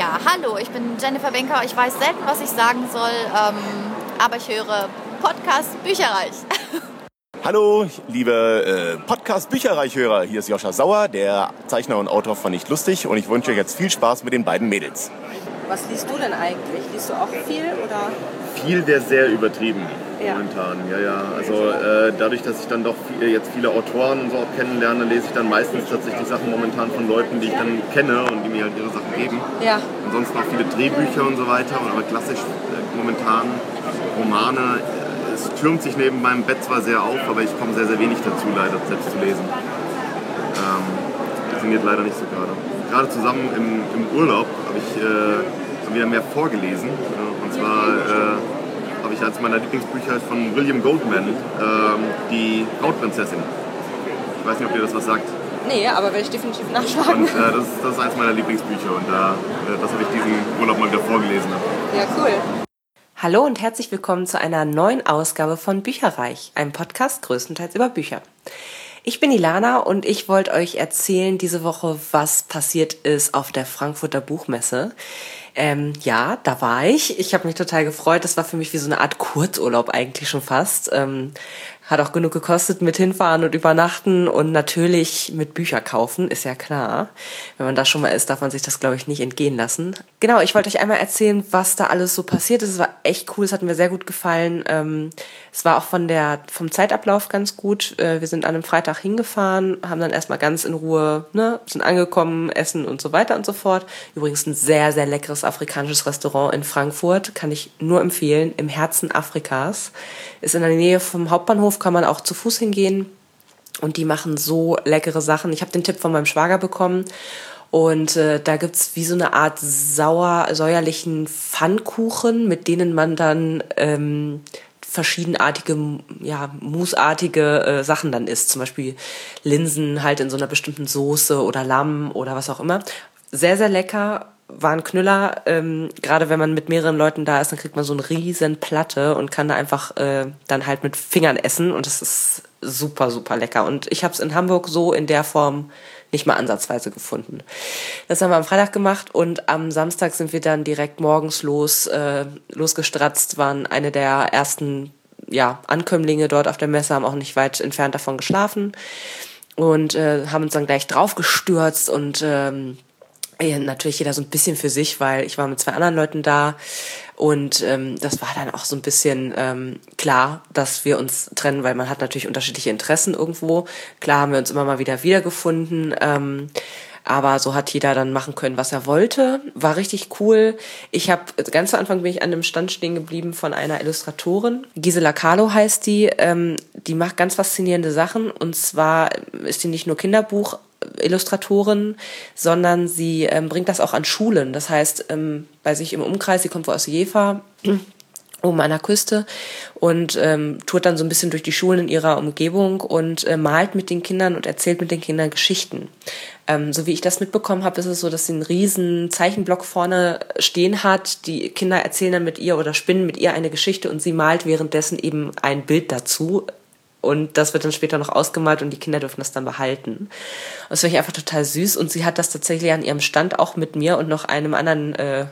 Ja, hallo, ich bin Jennifer Benker. Ich weiß selten, was ich sagen soll, ähm, aber ich höre Podcast Bücherreich. Hallo, liebe äh, Podcast-Bücherreich-Hörer. Hier ist Joscha Sauer, der Zeichner und Autor von Nicht Lustig. Und ich wünsche euch jetzt viel Spaß mit den beiden Mädels. Was liest du denn eigentlich? Liest du auch viel oder? Viel wäre sehr übertrieben Ja. momentan. Ja, ja. Also äh, dadurch, dass ich dann doch viel, jetzt viele Autoren und so auch kennenlerne, lese ich dann meistens tatsächlich Sachen momentan von Leuten, die ich dann kenne und die mir halt ihre Sachen geben. Ja. Ansonsten auch viele Drehbücher und so weiter, aber klassisch äh, momentan Romane. Äh, es türmt sich neben meinem Bett zwar sehr auf, aber ich komme sehr, sehr wenig dazu, leider selbst zu lesen. Ähm, funktioniert leider nicht so gerade. Gerade zusammen im, im Urlaub habe ich äh, wieder mehr vorgelesen. Äh, und zwar äh, habe ich als meiner Lieblingsbücher von William Goldman ähm, die Brautprinzessin. Ich weiß nicht, ob ihr das was sagt. Nee, aber werde ich definitiv nachschlagen. Und äh, das, das ist eines meiner Lieblingsbücher und da, äh, das habe ich diesen Urlaub mal wieder vorgelesen. Ja, cool. Hallo und herzlich willkommen zu einer neuen Ausgabe von Bücherreich, einem Podcast größtenteils über Bücher. Ich bin Ilana und ich wollte euch erzählen diese Woche, was passiert ist auf der Frankfurter Buchmesse. Ähm, ja, da war ich. Ich habe mich total gefreut. Das war für mich wie so eine Art Kurzurlaub eigentlich schon fast. Ähm, hat auch genug gekostet mit hinfahren und übernachten und natürlich mit Bücher kaufen, ist ja klar. Wenn man da schon mal ist, darf man sich das, glaube ich, nicht entgehen lassen. Genau, ich wollte euch einmal erzählen, was da alles so passiert ist. Es war echt cool, es hat mir sehr gut gefallen. Ähm, es war auch von der, vom Zeitablauf ganz gut. Äh, wir sind an einem Freitag hingefahren, haben dann erstmal ganz in Ruhe, ne, sind angekommen, essen und so weiter und so fort. Übrigens ein sehr, sehr leckeres afrikanisches Restaurant in Frankfurt, kann ich nur empfehlen, im Herzen Afrikas. Ist in der Nähe vom Hauptbahnhof, kann man auch zu Fuß hingehen. Und die machen so leckere Sachen. Ich habe den Tipp von meinem Schwager bekommen. Und äh, da gibt's wie so eine Art sauer, säuerlichen Pfannkuchen, mit denen man dann ähm, verschiedenartige, ja, mousseartige äh, Sachen dann isst. Zum Beispiel Linsen halt in so einer bestimmten Soße oder Lamm oder was auch immer. Sehr, sehr lecker, war ein Knüller. Ähm, Gerade wenn man mit mehreren Leuten da ist, dann kriegt man so eine riesen Platte und kann da einfach äh, dann halt mit Fingern essen und das ist super, super lecker. Und ich habe es in Hamburg so in der Form nicht mal ansatzweise gefunden. Das haben wir am Freitag gemacht und am Samstag sind wir dann direkt morgens los, äh, losgestratzt, waren eine der ersten ja, Ankömmlinge dort auf der Messe, haben auch nicht weit entfernt davon geschlafen und äh, haben uns dann gleich draufgestürzt und ähm, natürlich jeder so ein bisschen für sich, weil ich war mit zwei anderen Leuten da und ähm, das war dann auch so ein bisschen ähm, klar, dass wir uns trennen, weil man hat natürlich unterschiedliche Interessen irgendwo. Klar haben wir uns immer mal wieder wiedergefunden, ähm, aber so hat jeder dann machen können, was er wollte. War richtig cool. Ich habe ganz zu Anfang bin ich an einem Stand stehen geblieben von einer Illustratorin. Gisela Carlo heißt die. Ähm, die macht ganz faszinierende Sachen und zwar ist die nicht nur Kinderbuch Illustratorin, sondern sie ähm, bringt das auch an Schulen. Das heißt, ähm, bei sich im Umkreis, sie kommt wohl aus Jever, oben an der Küste und ähm, tourt dann so ein bisschen durch die Schulen in ihrer Umgebung und äh, malt mit den Kindern und erzählt mit den Kindern Geschichten. Ähm, so wie ich das mitbekommen habe, ist es so, dass sie einen riesen Zeichenblock vorne stehen hat. Die Kinder erzählen dann mit ihr oder spinnen mit ihr eine Geschichte und sie malt währenddessen eben ein Bild dazu. Und das wird dann später noch ausgemalt und die Kinder dürfen das dann behalten. Das finde ich einfach total süß. Und sie hat das tatsächlich an ihrem Stand auch mit mir und noch einem anderen äh,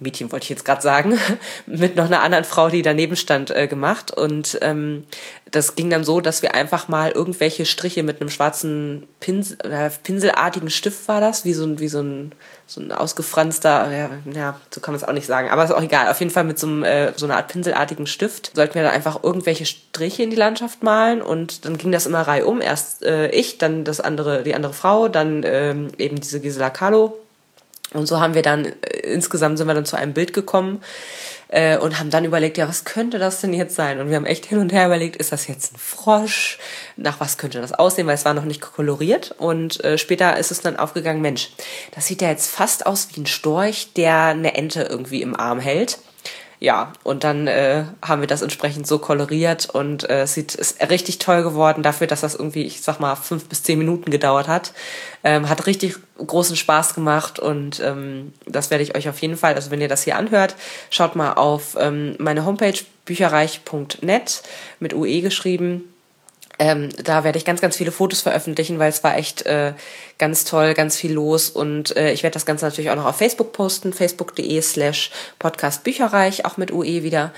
Mädchen, wollte ich jetzt gerade sagen, mit noch einer anderen Frau, die daneben stand, äh, gemacht. Und ähm, das ging dann so, dass wir einfach mal irgendwelche Striche mit einem schwarzen Pinsel, äh, pinselartigen Stift war das, wie so ein, wie so ein, so ein ausgefranster, ja, ja, so kann man es auch nicht sagen, aber ist auch egal. Auf jeden Fall mit so, einem, äh, so einer Art pinselartigen Stift sollten wir dann einfach irgendwelche Striche in die Landschaft malen und dann ging das immer reihum. Erst äh, ich, dann das andere, die andere Frau, dann ähm, eben diese Gisela Kahlo. Und so haben wir dann, äh, insgesamt sind wir dann zu einem Bild gekommen äh, und haben dann überlegt, ja, was könnte das denn jetzt sein? Und wir haben echt hin und her überlegt, ist das jetzt ein Frosch? Nach was könnte das aussehen? Weil es war noch nicht koloriert. Und äh, später ist es dann aufgegangen, Mensch, das sieht ja jetzt fast aus wie ein Storch, der eine Ente irgendwie im Arm hält. Ja, und dann äh, haben wir das entsprechend so koloriert und äh, es sieht ist richtig toll geworden dafür, dass das irgendwie, ich sag mal, fünf bis zehn Minuten gedauert hat. Ähm, hat richtig großen Spaß gemacht und ähm, das werde ich euch auf jeden Fall, also wenn ihr das hier anhört, schaut mal auf ähm, meine Homepage bücherreich.net mit UE geschrieben. Ähm, da werde ich ganz, ganz viele Fotos veröffentlichen, weil es war echt äh, ganz toll, ganz viel los. Und äh, ich werde das Ganze natürlich auch noch auf Facebook posten, facebook.de slash podcastbücherreich, auch mit UE wieder.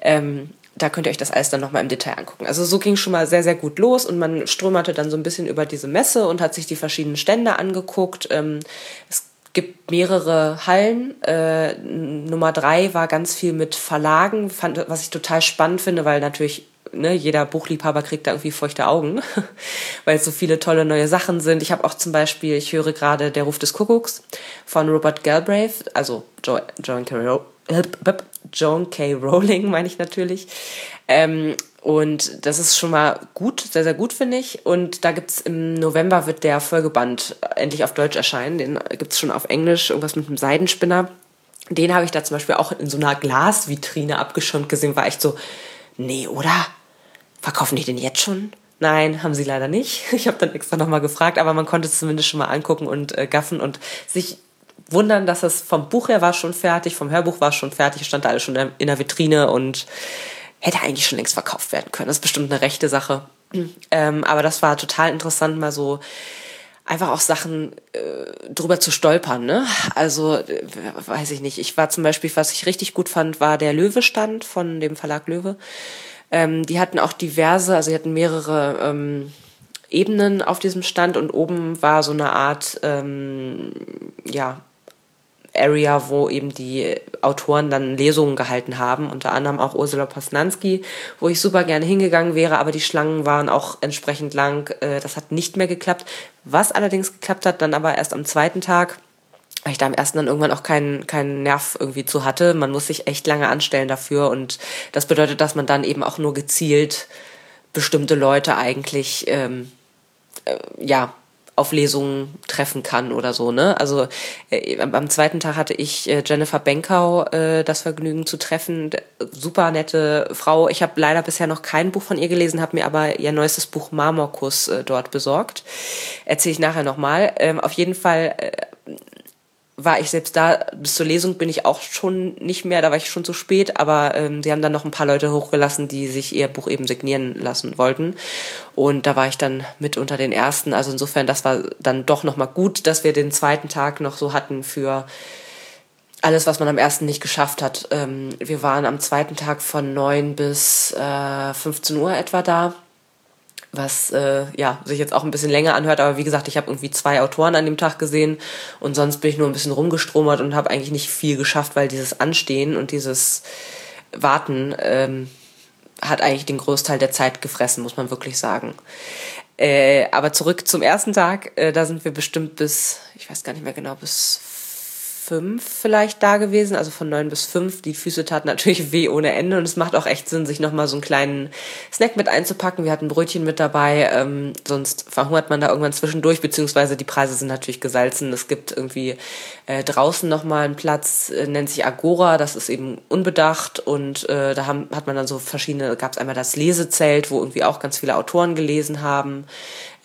Ähm, da könnt ihr euch das alles dann nochmal im Detail angucken. Also so ging schon mal sehr, sehr gut los und man strömerte dann so ein bisschen über diese Messe und hat sich die verschiedenen Stände angeguckt. Ähm, es gibt mehrere Hallen. Äh, Nummer drei war ganz viel mit Verlagen, fand, was ich total spannend finde, weil natürlich ne, jeder Buchliebhaber kriegt da irgendwie feuchte Augen, weil es so viele tolle neue Sachen sind. Ich habe auch zum Beispiel, ich höre gerade Der Ruf des Kuckucks von Robert Galbraith, also John, John Carroll Joan K. Rowling, meine ich natürlich. Ähm, und das ist schon mal gut, sehr, sehr gut, finde ich. Und da gibt's im November wird der Folgeband endlich auf Deutsch erscheinen. Den gibt's schon auf Englisch, irgendwas mit einem Seidenspinner. Den habe ich da zum Beispiel auch in so einer Glasvitrine abgeschirmt gesehen, war echt so, nee, oder? Verkaufen die den jetzt schon? Nein, haben sie leider nicht. Ich habe dann extra nochmal gefragt, aber man konnte es zumindest schon mal angucken und äh, gaffen und sich wundern, dass es vom Buch her war schon fertig, vom Hörbuch war schon fertig, stand da alles schon in der Vitrine und hätte eigentlich schon längst verkauft werden können. Das ist bestimmt eine rechte Sache. Ähm, aber das war total interessant, mal so einfach auch Sachen äh, drüber zu stolpern. Ne? Also äh, weiß ich nicht. Ich war zum Beispiel, was ich richtig gut fand, war der Löwe-Stand von dem Verlag Löwe. Ähm, die hatten auch diverse, also sie hatten mehrere ähm, Ebenen auf diesem Stand und oben war so eine Art ähm, ja Area, wo eben die Autoren dann Lesungen gehalten haben, unter anderem auch Ursula Posnanski, wo ich super gerne hingegangen wäre, aber die Schlangen waren auch entsprechend lang. Äh, das hat nicht mehr geklappt. Was allerdings geklappt hat, dann aber erst am zweiten Tag, weil ich da am ersten dann irgendwann auch keinen keinen Nerv irgendwie zu hatte. Man muss sich echt lange anstellen dafür und das bedeutet, dass man dann eben auch nur gezielt bestimmte Leute eigentlich ähm, äh, ja auf Lesungen treffen kann oder so. Ne? Also äh, am zweiten Tag hatte ich äh, Jennifer Benkau äh, das Vergnügen zu treffen. Super nette Frau. Ich habe leider bisher noch kein Buch von ihr gelesen, habe mir aber ihr neuestes Buch Marmorkuss äh, dort besorgt. Erzähle ich nachher nochmal. Ähm, auf jeden Fall äh, war ich selbst da, bis zur Lesung bin ich auch schon nicht mehr, da war ich schon zu spät, aber ähm, sie haben dann noch ein paar Leute hochgelassen, die sich ihr Buch eben signieren lassen wollten. Und da war ich dann mit unter den ersten. Also insofern, das war dann doch nochmal gut, dass wir den zweiten Tag noch so hatten für alles, was man am ersten nicht geschafft hat. Ähm, wir waren am zweiten Tag von neun bis äh, 15 Uhr etwa da was äh, ja sich jetzt auch ein bisschen länger anhört, aber wie gesagt, ich habe irgendwie zwei Autoren an dem Tag gesehen und sonst bin ich nur ein bisschen rumgestromert und habe eigentlich nicht viel geschafft, weil dieses Anstehen und dieses Warten ähm, hat eigentlich den Großteil der Zeit gefressen, muss man wirklich sagen. Äh, aber zurück zum ersten Tag, äh, da sind wir bestimmt bis, ich weiß gar nicht mehr genau, bis fünf vielleicht da gewesen, also von neun bis fünf. Die Füße taten natürlich weh ohne Ende und es macht auch echt Sinn, sich nochmal so einen kleinen Snack mit einzupacken. Wir hatten Brötchen mit dabei, ähm, sonst verhungert man da irgendwann zwischendurch, beziehungsweise die Preise sind natürlich gesalzen. Es gibt irgendwie äh, draußen nochmal einen Platz, äh, nennt sich Agora, das ist eben unbedacht und äh, da haben, hat man dann so verschiedene, gab es einmal das Lesezelt, wo irgendwie auch ganz viele Autoren gelesen haben.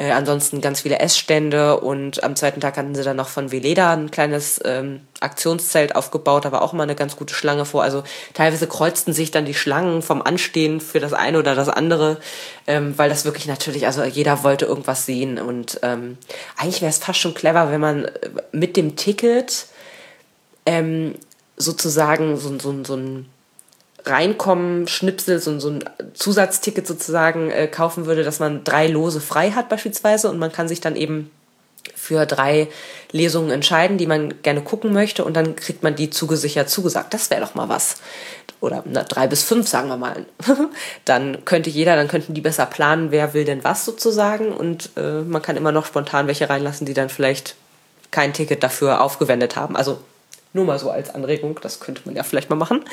Äh, ansonsten ganz viele Essstände und am zweiten Tag hatten sie dann noch von Veleda ein kleines ähm, Aktionszelt aufgebaut, aber auch mal eine ganz gute Schlange vor. Also teilweise kreuzten sich dann die Schlangen vom Anstehen für das eine oder das andere, ähm, weil das wirklich natürlich, also jeder wollte irgendwas sehen und ähm, eigentlich wäre es fast schon clever, wenn man äh, mit dem Ticket ähm, sozusagen so, so, so ein Reinkommen, Schnipsel, so, so ein Zusatzticket sozusagen äh, kaufen würde, dass man drei Lose frei hat beispielsweise und man kann sich dann eben für drei Lesungen entscheiden, die man gerne gucken möchte und dann kriegt man die zugesichert zugesagt. Das wäre doch mal was. Oder na, drei bis fünf, sagen wir mal. dann könnte jeder, dann könnten die besser planen, wer will denn was sozusagen und äh, man kann immer noch spontan welche reinlassen, die dann vielleicht kein Ticket dafür aufgewendet haben. Also nur mal so als Anregung, das könnte man ja vielleicht mal machen.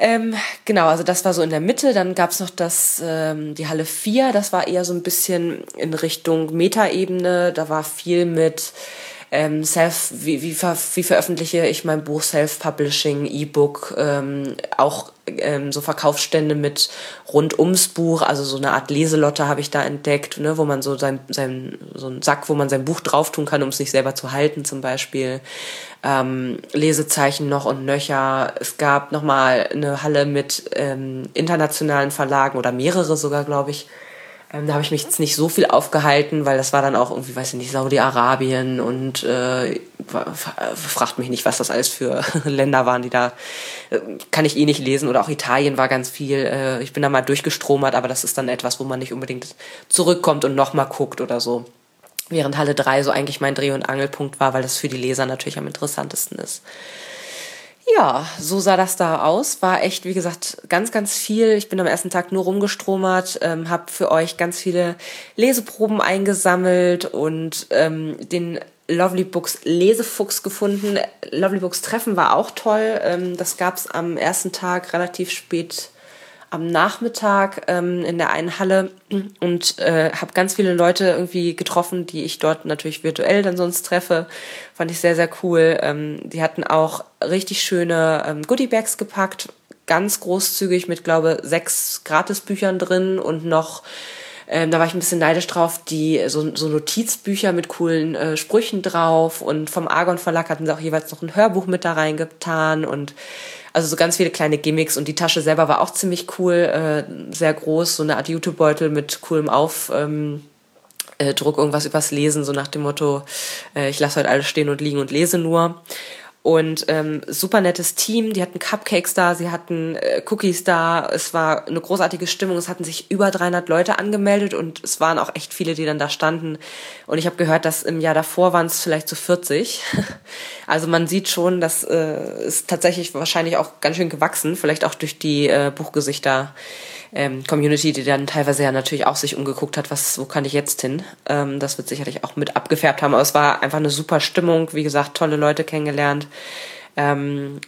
Ähm, genau, also das war so in der Mitte. Dann gab's noch das, ähm, die Halle 4, das war eher so ein bisschen in Richtung Metaebene. Da war viel mit ähm, Self, wie, wie, ver, wie veröffentliche ich mein Buch, Self-Publishing, E-Book, ähm, auch ähm, so Verkaufsstände mit rund ums Buch, also so eine Art Leselotte habe ich da entdeckt, ne, wo man so sein, sein, so einen Sack, wo man sein Buch drauf tun kann, um es nicht selber zu halten zum Beispiel. Ähm, Lesezeichen noch und nöcher. Es gab nochmal eine Halle mit ähm, internationalen Verlagen oder mehrere sogar, glaube ich Ähm, da habe ich mich jetzt nicht so viel aufgehalten, weil das war dann auch irgendwie, weiß ich nicht, Saudi-Arabien und äh, fragt mich nicht, was das alles für Länder waren, die da, äh, kann ich eh nicht lesen. Oder auch Italien war ganz viel. Äh, ich bin da mal durchgestromert, aber das ist dann etwas, wo man nicht unbedingt zurückkommt und nochmal guckt oder so. Während Halle 3 so eigentlich mein Dreh- und Angelpunkt war, weil das für die Leser natürlich am interessantesten ist. Ja, so sah das da aus. War echt, wie gesagt, ganz, ganz viel. Ich bin am ersten Tag nur rumgestromert, ähm, habe für euch ganz viele Leseproben eingesammelt und ähm, den Lovely Books Lesefuchs gefunden. Lovely Books Treffen war auch toll. Ähm, das gab's am ersten Tag relativ spät am Nachmittag ähm, in der einen Halle und äh, habe ganz viele Leute irgendwie getroffen, die ich dort natürlich virtuell dann sonst treffe. Fand ich sehr, sehr cool. Ähm, die hatten auch richtig schöne ähm, Goodiebags gepackt, ganz großzügig mit, glaube sechs Gratisbüchern drin und noch ähm, da war ich ein bisschen neidisch drauf, die so, so Notizbücher mit coolen äh, Sprüchen drauf und vom Argon Verlag hatten sie auch jeweils noch ein Hörbuch mit da reingetan und also so ganz viele kleine Gimmicks und die Tasche selber war auch ziemlich cool, äh, sehr groß, so eine Art Jutebeutel mit coolem Auf. Ähm, äh, irgendwas übers Lesen, so nach dem Motto, äh, ich lasse heute alles stehen und liegen und lese nur. Und ähm, super nettes Team, die hatten Cupcakes da, sie hatten äh, Cookies da, es war eine großartige Stimmung, es hatten sich über 300 Leute angemeldet und es waren auch echt viele, die dann da standen. Und ich habe gehört, dass im Jahr davor waren es vielleicht so 40. also man sieht schon, dass äh, ist tatsächlich wahrscheinlich auch ganz schön gewachsen, vielleicht auch durch die äh, Buchgesichter ähm, Community, die dann teilweise ja natürlich auch sich umgeguckt hat, was, wo kann ich jetzt hin? Ähm, das wird sicherlich auch mit abgefärbt haben. Aber es war einfach eine super Stimmung, wie gesagt, tolle Leute kennengelernt. Ähm,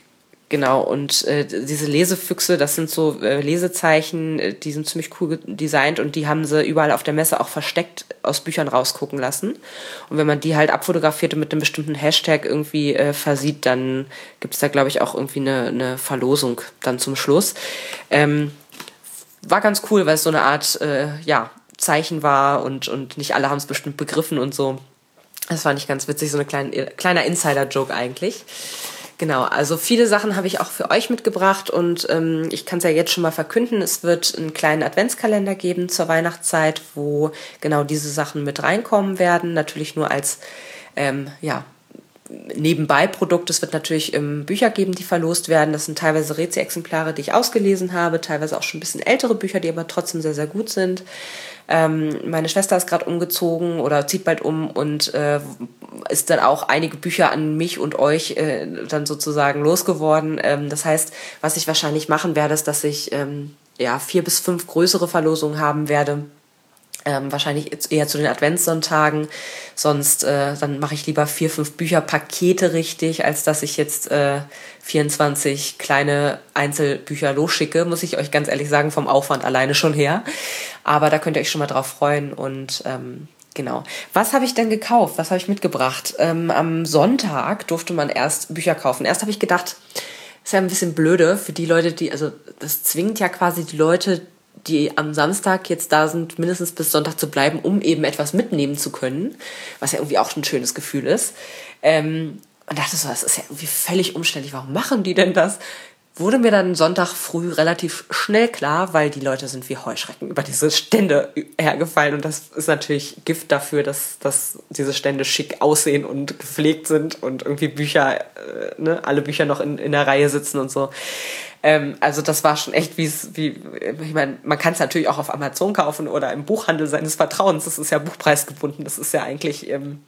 Genau, und äh, diese Lesefüchse, das sind so äh, Lesezeichen, äh, die sind ziemlich cool designt und die haben sie überall auf der Messe auch versteckt aus Büchern rausgucken lassen. Und wenn man die halt abfotografiert und mit einem bestimmten Hashtag irgendwie äh, versieht, dann gibt's da, glaube ich, auch irgendwie eine, eine Verlosung dann zum Schluss. Ähm, war ganz cool, weil es so eine Art äh, ja, Zeichen war und, und nicht alle haben es bestimmt begriffen und so. Das fand ich ganz witzig, so ein klein, kleiner Insider-Joke eigentlich. Genau, also viele Sachen habe ich auch für euch mitgebracht und ähm, ich kann es ja jetzt schon mal verkünden, es wird einen kleinen Adventskalender geben zur Weihnachtszeit, wo genau diese Sachen mit reinkommen werden. Natürlich nur als ähm, ja, Nebenbei-Produkt. Es wird natürlich ähm, Bücher geben, die verlost werden. Das sind teilweise Rezi-Exemplare, die ich ausgelesen habe, teilweise auch schon ein bisschen ältere Bücher, die aber trotzdem sehr, sehr gut sind. Ähm, meine Schwester ist gerade umgezogen oder zieht bald um und äh, ist dann auch einige Bücher an mich und euch äh, dann sozusagen losgeworden. Ähm, das heißt, was ich wahrscheinlich machen werde, ist, dass ich ähm, ja vier bis fünf größere Verlosungen haben werde ähm, wahrscheinlich eher zu den Adventssonntagen. Sonst äh, dann mache ich lieber vier, fünf Bücherpakete richtig, als dass ich jetzt äh, 24 kleine Einzelbücher losschicke, muss ich euch ganz ehrlich sagen, vom Aufwand alleine schon her. Aber da könnt ihr euch schon mal drauf freuen und ähm, Genau. Was habe ich denn gekauft? Was habe ich mitgebracht? Ähm, am Sonntag durfte man erst Bücher kaufen. Erst habe ich gedacht, ist ja ein bisschen blöde für die Leute, die, also das zwingt ja quasi die Leute, die am Samstag jetzt da sind, mindestens bis Sonntag zu bleiben, um eben etwas mitnehmen zu können, was ja irgendwie auch ein schönes Gefühl ist. Ähm, und dachte so, das ist ja irgendwie völlig umständlich. Warum machen die denn das? Wurde mir dann Sonntag früh relativ schnell klar, weil die Leute sind wie Heuschrecken über diese Stände hergefallen. Und das ist natürlich Gift dafür, dass, dass diese Stände schick aussehen und gepflegt sind und irgendwie Bücher, äh, ne, alle Bücher noch in, in der Reihe sitzen und so. Ähm, also das war schon echt wie wie ich meine, man kann es natürlich auch auf Amazon kaufen oder im Buchhandel seines Vertrauens. Das ist ja buchpreisgebunden. Das ist ja eigentlich ähm,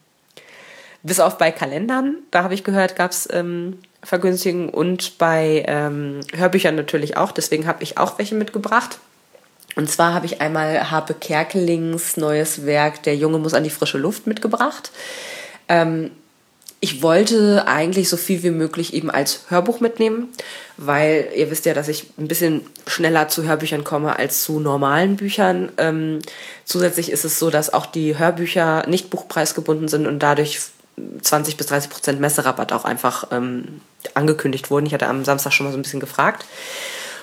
bis auf bei Kalendern, da habe ich gehört, gab es ähm, Vergünstigen und bei ähm, Hörbüchern natürlich auch. Deswegen habe ich auch welche mitgebracht. Und zwar habe ich einmal Harpe Kerkelings neues Werk Der Junge muss an die frische Luft mitgebracht. Ähm, ich wollte eigentlich so viel wie möglich eben als Hörbuch mitnehmen, weil ihr wisst ja, dass ich ein bisschen schneller zu Hörbüchern komme als zu normalen Büchern. Ähm, zusätzlich ist es so, dass auch die Hörbücher nicht buchpreisgebunden sind und dadurch 20 bis 30 Prozent Messerabatt auch einfach ähm, angekündigt wurden. Ich hatte am Samstag schon mal so ein bisschen gefragt.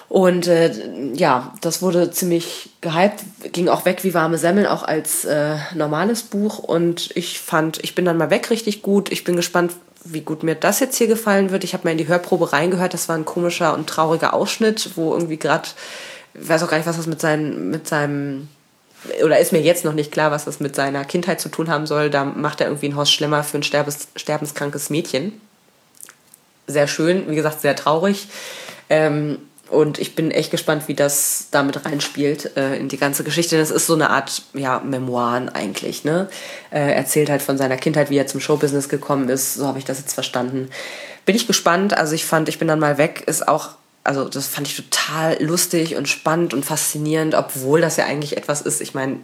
Und äh, ja, das wurde ziemlich gehypt, ging auch weg wie warme Semmeln, auch als äh, normales Buch. Und ich fand, ich bin dann mal weg richtig gut. Ich bin gespannt, wie gut mir das jetzt hier gefallen wird. Ich habe mal in die Hörprobe reingehört. Das war ein komischer und trauriger Ausschnitt, wo irgendwie gerade, ich weiß auch gar nicht, was das mit, seinen, mit seinem oder ist mir jetzt noch nicht klar, was das mit seiner Kindheit zu tun haben soll. Da macht er irgendwie ein Horst Schlemmer für ein sterbes, sterbenskrankes Mädchen. Sehr schön, wie gesagt, sehr traurig. Ähm, und ich bin echt gespannt, wie das damit reinspielt äh, in die ganze Geschichte. Das ist so eine Art ja, Memoiren eigentlich. Ne? Äh, erzählt halt von seiner Kindheit, wie er zum Showbusiness gekommen ist. So habe ich das jetzt verstanden. Bin ich gespannt. Also ich fand, ich bin dann mal weg, ist auch, also das fand ich total lustig und spannend und faszinierend, obwohl das ja eigentlich etwas ist. Ich meine,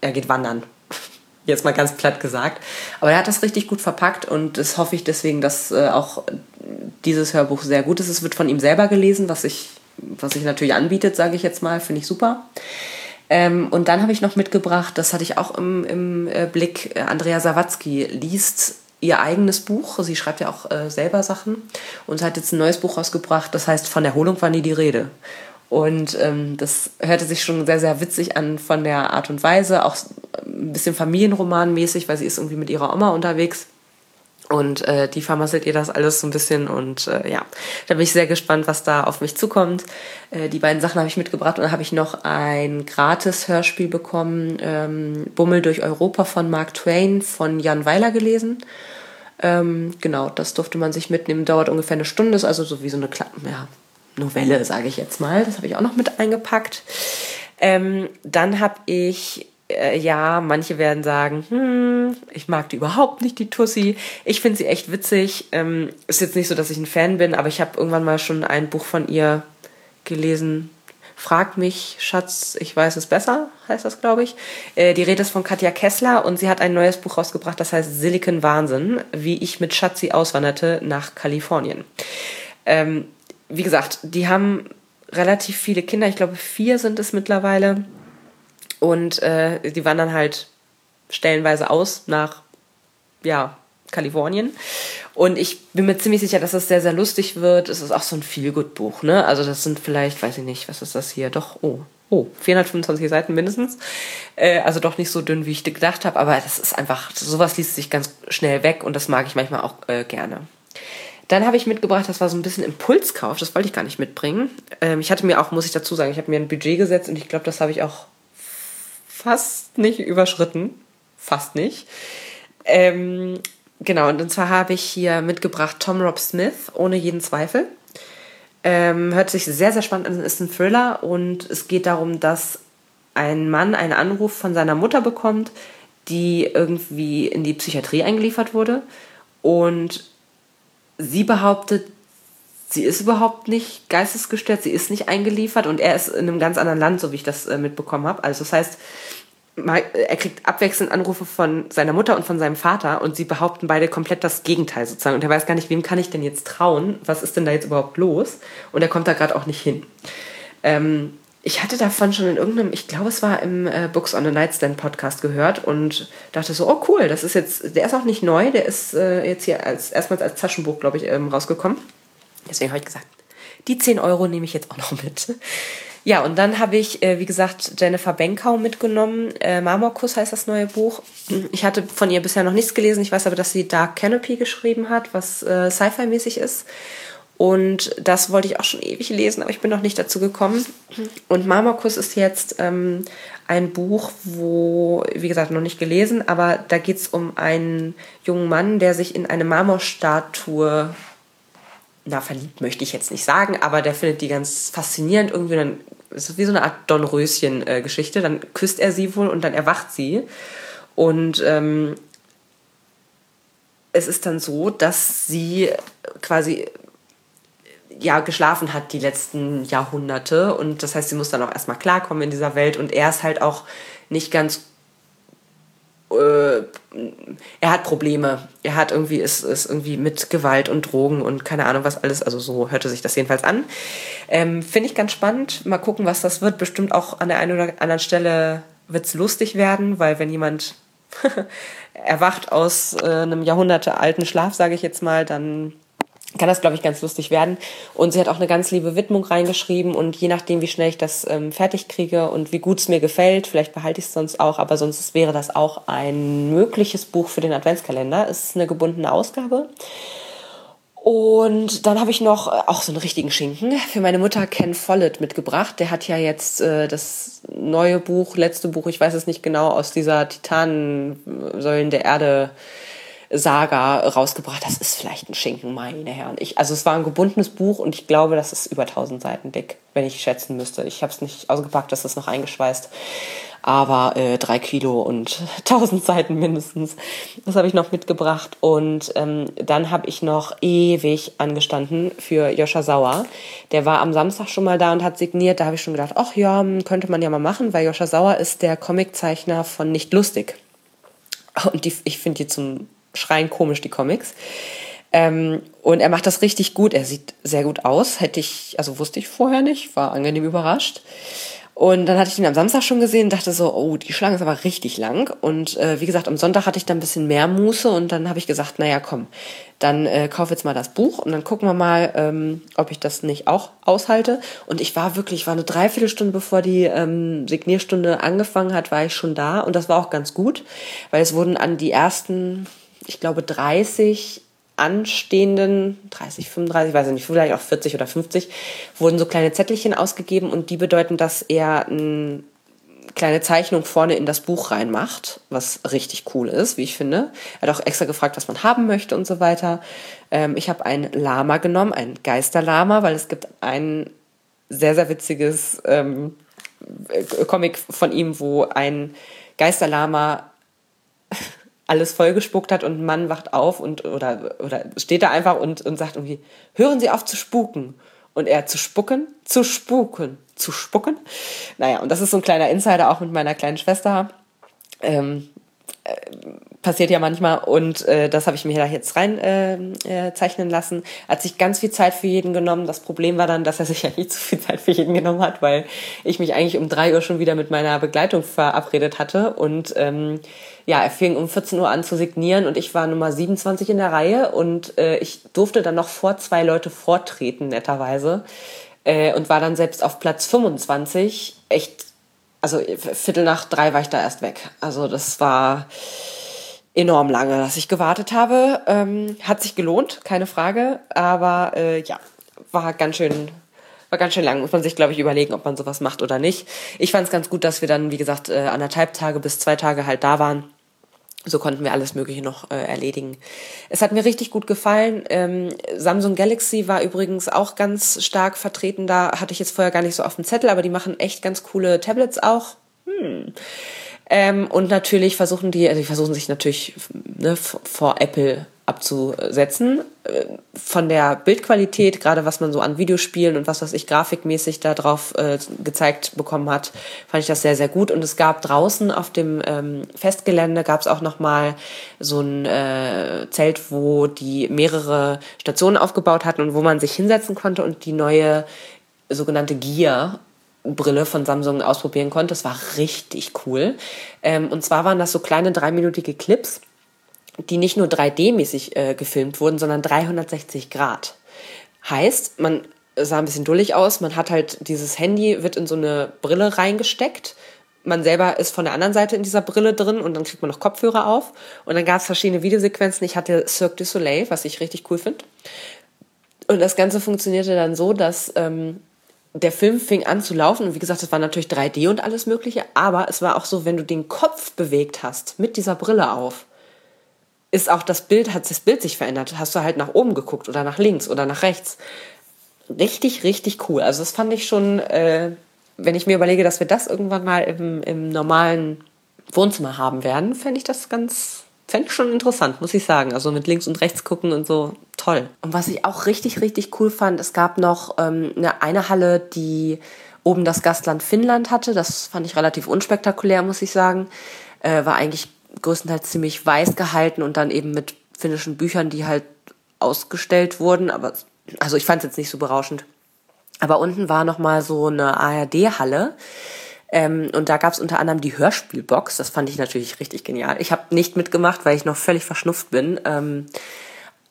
er geht wandern. Jetzt mal ganz platt gesagt. Aber er hat das richtig gut verpackt und das hoffe ich deswegen, dass äh, auch dieses Hörbuch sehr gut ist. Es wird von ihm selber gelesen, was ich was sich natürlich anbietet, sage ich jetzt mal, finde ich super. Ähm, und dann habe ich noch mitgebracht, das hatte ich auch im, im äh, Blick, äh, Andrea Sawatzki liest ihr eigenes Buch. Sie schreibt ja auch äh, selber Sachen und hat jetzt ein neues Buch rausgebracht, das heißt Von Erholung war nie die Rede. Und ähm, das hörte sich schon sehr, sehr witzig an von der Art und Weise, auch ein bisschen familienromanmäßig, weil sie ist irgendwie mit ihrer Oma unterwegs. Und äh, die vermasselt ihr das alles so ein bisschen und äh, ja, da bin ich sehr gespannt, was da auf mich zukommt. Äh, die beiden Sachen habe ich mitgebracht und dann habe ich noch ein gratis Hörspiel bekommen, ähm, Bummel durch Europa von Mark Twain von Jan Weiler gelesen. Ähm, genau, das durfte man sich mitnehmen, dauert ungefähr eine Stunde, ist also so wie so eine ja, Novelle, sage ich jetzt mal. Das habe ich auch noch mit eingepackt. Ähm, dann habe ich äh, ja, manche werden sagen, hm, ich mag die überhaupt nicht, die Tussi. Ich finde sie echt witzig. Ähm, ist jetzt nicht so, dass ich ein Fan bin, aber ich habe irgendwann mal schon ein Buch von ihr gelesen. Frag mich, Schatz, ich weiß es besser, heißt das, glaube ich. Äh, die Rede ist von Katja Kessler und sie hat ein neues Buch rausgebracht, das heißt Silicon Wahnsinn, wie ich mit Schatzi auswanderte nach Kalifornien. Ähm, wie gesagt, die haben relativ viele Kinder, ich glaube vier sind es mittlerweile und äh, die wandern halt stellenweise aus nach, ja, Kalifornien. Und ich bin mir ziemlich sicher, dass es sehr, sehr lustig wird. Es ist auch so ein Feelgood-Buch, ne? Also das sind vielleicht, weiß ich nicht, was ist das hier? Doch, oh, oh, 425 Seiten mindestens. Äh, also doch nicht so dünn, wie ich gedacht habe, aber das ist einfach, sowas liest sich ganz schnell weg und das mag ich manchmal auch äh, gerne. Dann habe ich mitgebracht, das war so ein bisschen Impulskauf, das wollte ich gar nicht mitbringen. Ähm, ich hatte mir auch, muss ich dazu sagen, ich habe mir ein Budget gesetzt und ich glaube, das habe ich auch fast nicht überschritten. Fast nicht. Ähm, genau, und zwar habe ich hier mitgebracht Tom Rob Smith, ohne jeden Zweifel. Ähm, hört sich sehr, sehr spannend an, ist ein Thriller und es geht darum, dass ein Mann einen Anruf von seiner Mutter bekommt, die irgendwie in die Psychiatrie eingeliefert wurde und sie behauptet, sie ist überhaupt nicht geistesgestört, sie ist nicht eingeliefert und er ist in einem ganz anderen Land, so wie ich das äh, mitbekommen habe. Also das heißt, er kriegt abwechselnd Anrufe von seiner Mutter und von seinem Vater und sie behaupten beide komplett das Gegenteil sozusagen. Und er weiß gar nicht, wem kann ich denn jetzt trauen? Was ist denn da jetzt überhaupt los? Und er kommt da gerade auch nicht hin. Ähm, ich hatte davon schon in irgendeinem, ich glaube, es war im äh, Books on the Nightstand Podcast gehört und dachte so, oh cool, das ist jetzt, der ist auch nicht neu, der ist äh, jetzt hier als erstmals als Taschenbuch, glaube ich, ähm, rausgekommen. Deswegen habe ich gesagt, die 10 Euro nehme ich jetzt auch noch mit. Ja, und dann habe ich, äh, wie gesagt, Jennifer Benkau mitgenommen. Äh, Marmorkuss heißt das neue Buch. Ich hatte von ihr bisher noch nichts gelesen. Ich weiß aber, dass sie Dark Canopy geschrieben hat, was äh, Sci-Fi-mäßig ist. Und das wollte ich auch schon ewig lesen, aber ich bin noch nicht dazu gekommen. Und Marmorkuss ist jetzt ähm, ein Buch, wo, wie gesagt, noch nicht gelesen, aber da geht es um einen jungen Mann, der sich in eine Marmorstatue na, verliebt möchte ich jetzt nicht sagen, aber der findet die ganz faszinierend irgendwie. Dann ist es wie so eine Art Dornröschen-Geschichte. Dann küsst er sie wohl und dann erwacht sie. Und ähm, es ist dann so, dass sie quasi ja geschlafen hat die letzten Jahrhunderte und das heißt, sie muss dann auch erstmal klarkommen in dieser Welt und er ist halt auch nicht ganz äh, er hat Probleme. Er hat irgendwie, ist, ist irgendwie mit Gewalt und Drogen und keine Ahnung was alles. Also so hörte sich das jedenfalls an. Ähm, Finde ich ganz spannend. Mal gucken, was das wird. Bestimmt auch an der einen oder anderen Stelle wird es lustig werden, weil wenn jemand erwacht aus äh, einem jahrhundertealten Schlaf, sage ich jetzt mal, dann kann das, glaube ich, ganz lustig werden. Und sie hat auch eine ganz liebe Widmung reingeschrieben und je nachdem, wie schnell ich das ähm, fertig kriege und wie gut es mir gefällt, vielleicht behalte ich es sonst auch, aber sonst wäre das auch ein mögliches Buch für den Adventskalender. Es ist eine gebundene Ausgabe. Und dann habe ich noch äh, auch so einen richtigen Schinken für meine Mutter Ken Follett mitgebracht. Der hat ja jetzt äh, das neue Buch, letzte Buch, ich weiß es nicht genau, aus dieser Titanensäulen der Erde Saga rausgebracht. Das ist vielleicht ein Schinken, meine Herren. Ich, also es war ein gebundenes Buch und ich glaube, das ist über 1000 Seiten dick, wenn ich schätzen müsste. Ich habe es nicht ausgepackt, das ist noch eingeschweißt. Aber äh, drei Kilo und 1000 Seiten mindestens. Das habe ich noch mitgebracht. Und ähm, dann habe ich noch ewig angestanden für Joscha Sauer. Der war am Samstag schon mal da und hat signiert. Da habe ich schon gedacht, ach ja, könnte man ja mal machen, weil Joscha Sauer ist der Comiczeichner von Nicht Lustig. Und die, ich finde die zum schreien komisch, die Comics. Ähm, und er macht das richtig gut. Er sieht sehr gut aus. Hätte ich, also wusste ich vorher nicht, war angenehm überrascht. Und dann hatte ich ihn am Samstag schon gesehen und dachte so, oh, die Schlange ist aber richtig lang. Und äh, wie gesagt, am Sonntag hatte ich dann ein bisschen mehr Muße und dann habe ich gesagt, naja, komm, dann äh, kauf jetzt mal das Buch und dann gucken wir mal, ähm, ob ich das nicht auch aushalte. Und ich war wirklich, war eine Dreiviertelstunde bevor die ähm, Signierstunde angefangen hat, war ich schon da und das war auch ganz gut, weil es wurden an die ersten ich glaube, 30 anstehenden, 30, 35, weiß ich nicht, vielleicht auch 40 oder 50, wurden so kleine Zettelchen ausgegeben und die bedeuten, dass er eine kleine Zeichnung vorne in das Buch reinmacht, was richtig cool ist, wie ich finde. Er hat auch extra gefragt, was man haben möchte und so weiter. Ähm, ich habe ein Lama genommen, ein Geisterlama, weil es gibt ein sehr, sehr witziges ähm, Comic von ihm, wo ein Geisterlama alles vollgespuckt hat und ein Mann wacht auf und oder, oder steht da einfach und, und sagt irgendwie, hören Sie auf zu spuken. Und er zu spucken, zu spuken, zu spucken. Naja, und das ist so ein kleiner Insider auch mit meiner kleinen Schwester. Ähm, äh, passiert ja manchmal und äh, das habe ich mir da jetzt rein äh, äh, zeichnen lassen. Hat sich ganz viel Zeit für jeden genommen. Das Problem war dann, dass er sich ja nicht zu viel Zeit für jeden genommen hat, weil ich mich eigentlich um drei Uhr schon wieder mit meiner Begleitung verabredet hatte und ähm, ja, er fing um 14 Uhr an zu signieren und ich war Nummer 27 in der Reihe und äh, ich durfte dann noch vor zwei Leute vortreten, netterweise. Äh, und war dann selbst auf Platz 25 echt also Viertel nach drei war ich da erst weg. Also das war enorm lange, dass ich gewartet habe. Ähm, hat sich gelohnt, keine Frage. Aber äh, ja, war ganz schön, war ganz schön lang. Muss man sich, glaube ich, überlegen, ob man sowas macht oder nicht. Ich fand es ganz gut, dass wir dann, wie gesagt, äh, anderthalb Tage bis zwei Tage halt da waren. So konnten wir alles Mögliche noch äh, erledigen. Es hat mir richtig gut gefallen. Ähm, Samsung Galaxy war übrigens auch ganz stark vertreten. Da hatte ich jetzt vorher gar nicht so auf dem Zettel, aber die machen echt ganz coole Tablets auch. Hm. Ähm, und natürlich versuchen die, also die versuchen sich natürlich ne, vor Apple abzusetzen. Äh, von der Bildqualität, gerade was man so an Videospielen und was weiß ich grafikmäßig da drauf äh, gezeigt bekommen hat, fand ich das sehr, sehr gut. Und es gab draußen auf dem ähm, Festgelände gab es auch nochmal so ein äh, Zelt, wo die mehrere Stationen aufgebaut hatten und wo man sich hinsetzen konnte und die neue sogenannte Gear Brille von Samsung ausprobieren konnte. Das war richtig cool. Ähm, und zwar waren das so kleine dreiminütige Clips, die nicht nur 3D-mäßig äh, gefilmt wurden, sondern 360 Grad. Heißt, man sah ein bisschen dullig aus, man hat halt dieses Handy, wird in so eine Brille reingesteckt. Man selber ist von der anderen Seite in dieser Brille drin und dann kriegt man noch Kopfhörer auf. Und dann gab es verschiedene Videosequenzen. Ich hatte Cirque du Soleil, was ich richtig cool finde. Und das Ganze funktionierte dann so, dass ähm, der Film fing an zu laufen und wie gesagt, es war natürlich 3D und alles Mögliche, aber es war auch so, wenn du den Kopf bewegt hast mit dieser Brille auf, ist auch das Bild, hat das Bild sich verändert. Hast du halt nach oben geguckt oder nach links oder nach rechts. Richtig, richtig cool. Also das fand ich schon, äh, wenn ich mir überlege, dass wir das irgendwann mal im, im normalen Wohnzimmer haben werden, fände ich das ganz, fände ich schon interessant, muss ich sagen. Also mit links und rechts gucken und so, toll. Und was ich auch richtig, richtig cool fand, es gab noch ähm, eine, eine Halle, die oben das Gastland Finnland hatte. Das fand ich relativ unspektakulär, muss ich sagen. Äh, war eigentlich größtenteils ziemlich weiß gehalten und dann eben mit finnischen Büchern, die halt ausgestellt wurden. Aber also ich fand es jetzt nicht so berauschend. Aber unten war noch mal so eine ARD-Halle ähm, und da gab es unter anderem die Hörspielbox. Das fand ich natürlich richtig genial. Ich habe nicht mitgemacht, weil ich noch völlig verschnupft bin. Ähm,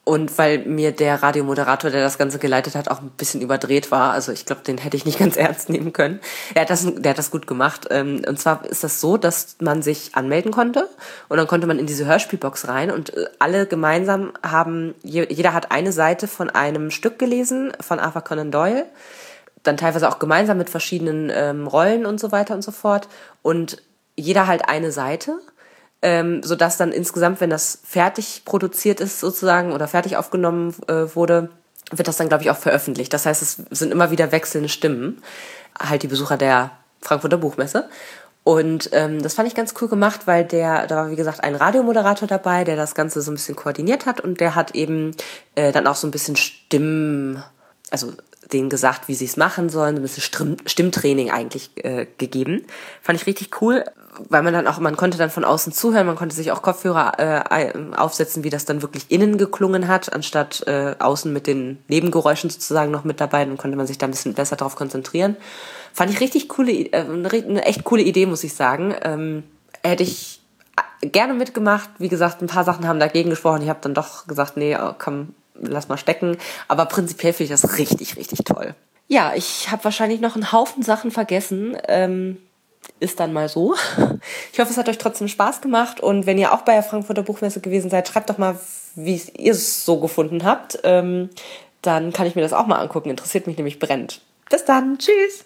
Und weil mir der Radiomoderator, der das Ganze geleitet hat, auch ein bisschen überdreht war. Also ich glaube, den hätte ich nicht ganz ernst nehmen können. Er hat das, der hat das gut gemacht. Ähm, und zwar ist das so, dass man sich anmelden konnte und dann konnte man in diese Hörspielbox rein und äh, alle gemeinsam haben, jeder hat eine Seite von einem Stück gelesen von Arthur Conan Doyle. Dann teilweise auch gemeinsam mit verschiedenen ähm, Rollen und so weiter und so fort. Und jeder halt eine Seite ähm, sodass dann insgesamt, wenn das fertig produziert ist sozusagen oder fertig aufgenommen äh, wurde, wird das dann, glaube ich, auch veröffentlicht. Das heißt, es sind immer wieder wechselnde Stimmen, halt die Besucher der Frankfurter Buchmesse. Und ähm, das fand ich ganz cool gemacht, weil der, da war wie gesagt ein Radiomoderator dabei, der das Ganze so ein bisschen koordiniert hat und der hat eben äh, dann auch so ein bisschen Stimmen, also denen gesagt, wie sie es machen sollen, ein bisschen Stimm Stimmtraining eigentlich äh, gegeben. Fand ich richtig cool, weil man dann auch, man konnte dann von außen zuhören, man konnte sich auch Kopfhörer äh, aufsetzen, wie das dann wirklich innen geklungen hat, anstatt äh, außen mit den Nebengeräuschen sozusagen noch mit dabei, dann konnte man sich da ein bisschen besser darauf konzentrieren. Fand ich richtig coole, äh, eine echt coole Idee, muss ich sagen. Ähm, hätte ich gerne mitgemacht. Wie gesagt, ein paar Sachen haben dagegen gesprochen. Ich habe dann doch gesagt, nee, oh, komm, lass mal stecken. Aber prinzipiell finde ich das richtig, richtig toll. Ja, ich habe wahrscheinlich noch einen Haufen Sachen vergessen. Ähm, ist dann mal so. Ich hoffe, es hat euch trotzdem Spaß gemacht. Und wenn ihr auch bei der Frankfurter Buchmesse gewesen seid, schreibt doch mal, wie ihr es so gefunden habt. Ähm, dann kann ich mir das auch mal angucken. Interessiert mich nämlich brennt. Bis dann. Tschüss.